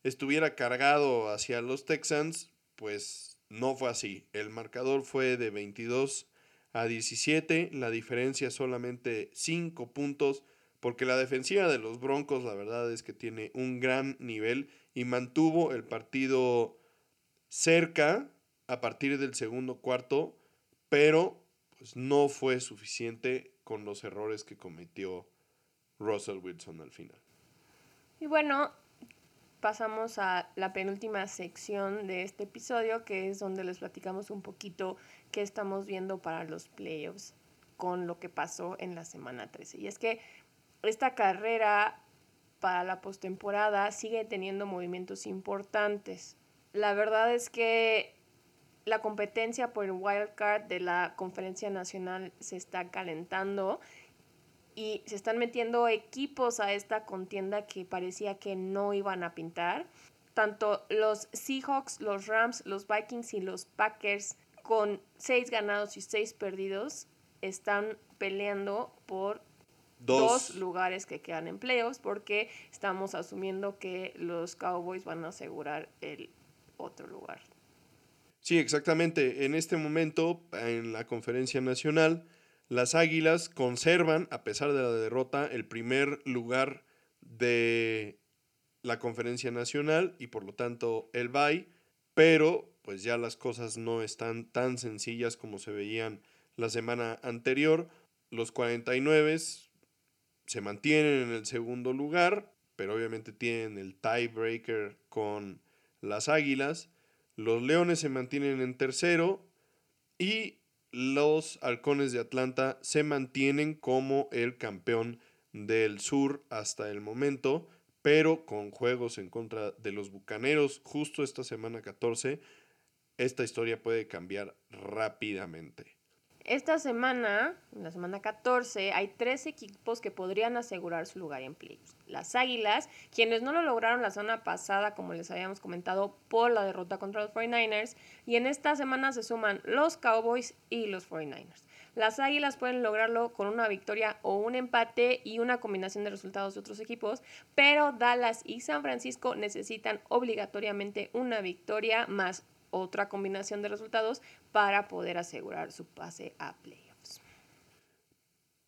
S2: estuviera cargado hacia los Texans, pues no fue así. El marcador fue de 22 a 17, la diferencia solamente 5 puntos, porque la defensiva de los Broncos la verdad es que tiene un gran nivel y mantuvo el partido cerca a partir del segundo cuarto, pero pues no fue suficiente con los errores que cometió Russell Wilson al final.
S1: Y bueno, pasamos a la penúltima sección de este episodio, que es donde les platicamos un poquito qué estamos viendo para los playoffs con lo que pasó en la semana 13. Y es que esta carrera para la postemporada sigue teniendo movimientos importantes. La verdad es que la competencia por el wild card de la conferencia nacional se está calentando y se están metiendo equipos a esta contienda que parecía que no iban a pintar. Tanto los Seahawks, los Rams, los Vikings y los Packers con seis ganados y seis perdidos están peleando por dos. lugares que quedan en playoffs porque estamos asumiendo que los Cowboys van a asegurar el otro lugar.
S2: Sí, exactamente. En este momento, en la conferencia nacional, las Águilas conservan, a pesar de la derrota, el primer lugar de la conferencia nacional y por lo tanto el bye, pero pues ya las cosas no están tan sencillas como se veían la semana anterior. Los 49 se mantienen en el segundo lugar, pero obviamente tienen el tiebreaker con las Águilas. Los Leones se mantienen en tercero y los Halcones de Atlanta se mantienen como el campeón del sur hasta el momento, pero con juegos en contra de los Bucaneros justo esta semana 14, esta historia puede cambiar rápidamente.
S1: Esta semana, la semana 14, hay tres equipos que podrían asegurar su lugar en playoffs. Las Águilas, quienes no lo lograron la semana pasada, como les habíamos comentado, por la derrota contra los 49ers. Y en esta semana se suman los Cowboys y los 49ers. Las Águilas pueden lograrlo con una victoria o un empate y una combinación de resultados de otros equipos, pero Dallas y San Francisco necesitan obligatoriamente una victoria más otra combinación de resultados para poder asegurar su pase a playoffs.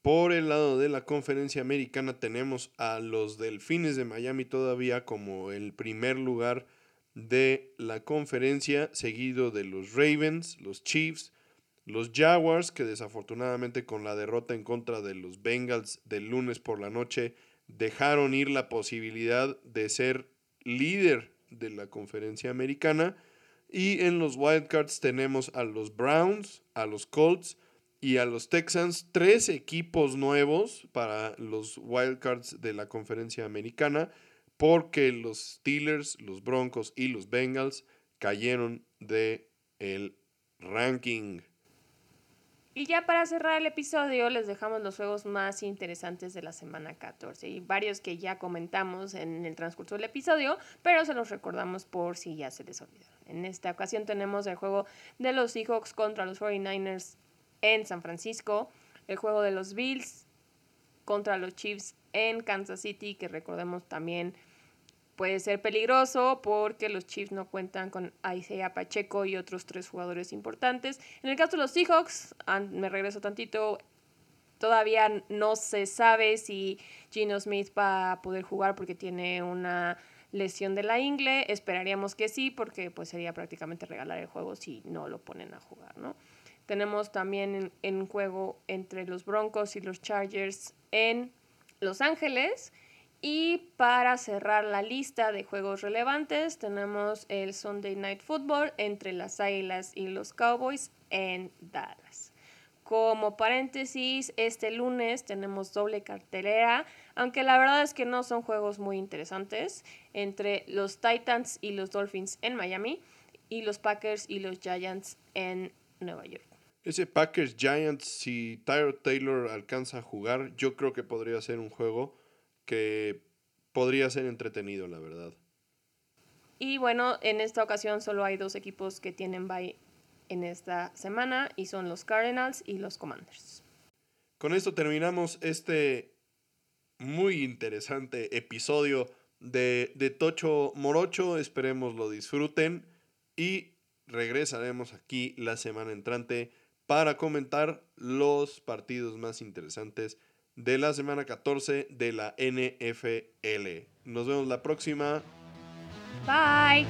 S2: Por el lado de la conferencia americana tenemos a los Delfines de Miami todavía como el primer lugar de la conferencia, seguido de los Ravens, los Chiefs, los Jaguars, que desafortunadamente con la derrota en contra de los Bengals del lunes por la noche dejaron ir la posibilidad de ser líder de la conferencia americana y en los wildcards tenemos a los Browns, a los Colts y a los Texans, tres equipos nuevos para los wildcards de la conferencia americana, porque los Steelers, los Broncos y los Bengals cayeron de el ranking.
S1: Y ya para cerrar el episodio les dejamos los juegos más interesantes de la semana 14 y varios que ya comentamos en el transcurso del episodio, pero se los recordamos por si ya se les olvidaron. En esta ocasión tenemos el juego de los Seahawks contra los 49ers en San Francisco, el juego de los Bills contra los Chiefs en Kansas City, que recordemos también puede ser peligroso porque los Chiefs no cuentan con Isaiah Pacheco y otros tres jugadores importantes. En el caso de los Seahawks, me regreso tantito, todavía no se sabe si Gino Smith va a poder jugar porque tiene una lesión de la ingle. Esperaríamos que sí, porque pues sería prácticamente regalar el juego si no lo ponen a jugar, ¿no? Tenemos también en, en juego entre los Broncos y los Chargers en Los Ángeles. Y para cerrar la lista de juegos relevantes, tenemos el Sunday Night Football entre las Águilas y los Cowboys en Dallas. Como paréntesis, este lunes tenemos doble cartelera, aunque la verdad es que no son juegos muy interesantes, entre los Titans y los Dolphins en Miami y los Packers y los Giants en Nueva York.
S2: Ese Packers Giants, si Tyro Taylor alcanza a jugar, yo creo que podría ser un juego que podría ser entretenido, la verdad.
S1: Y bueno, en esta ocasión solo hay dos equipos que tienen bye en esta semana y son los Cardinals y los Commanders.
S2: Con esto terminamos este muy interesante episodio de, de Tocho Morocho. Esperemos lo disfruten y regresaremos aquí la semana entrante para comentar los partidos más interesantes de la semana 14 de la NFL. Nos vemos la próxima.
S1: Bye.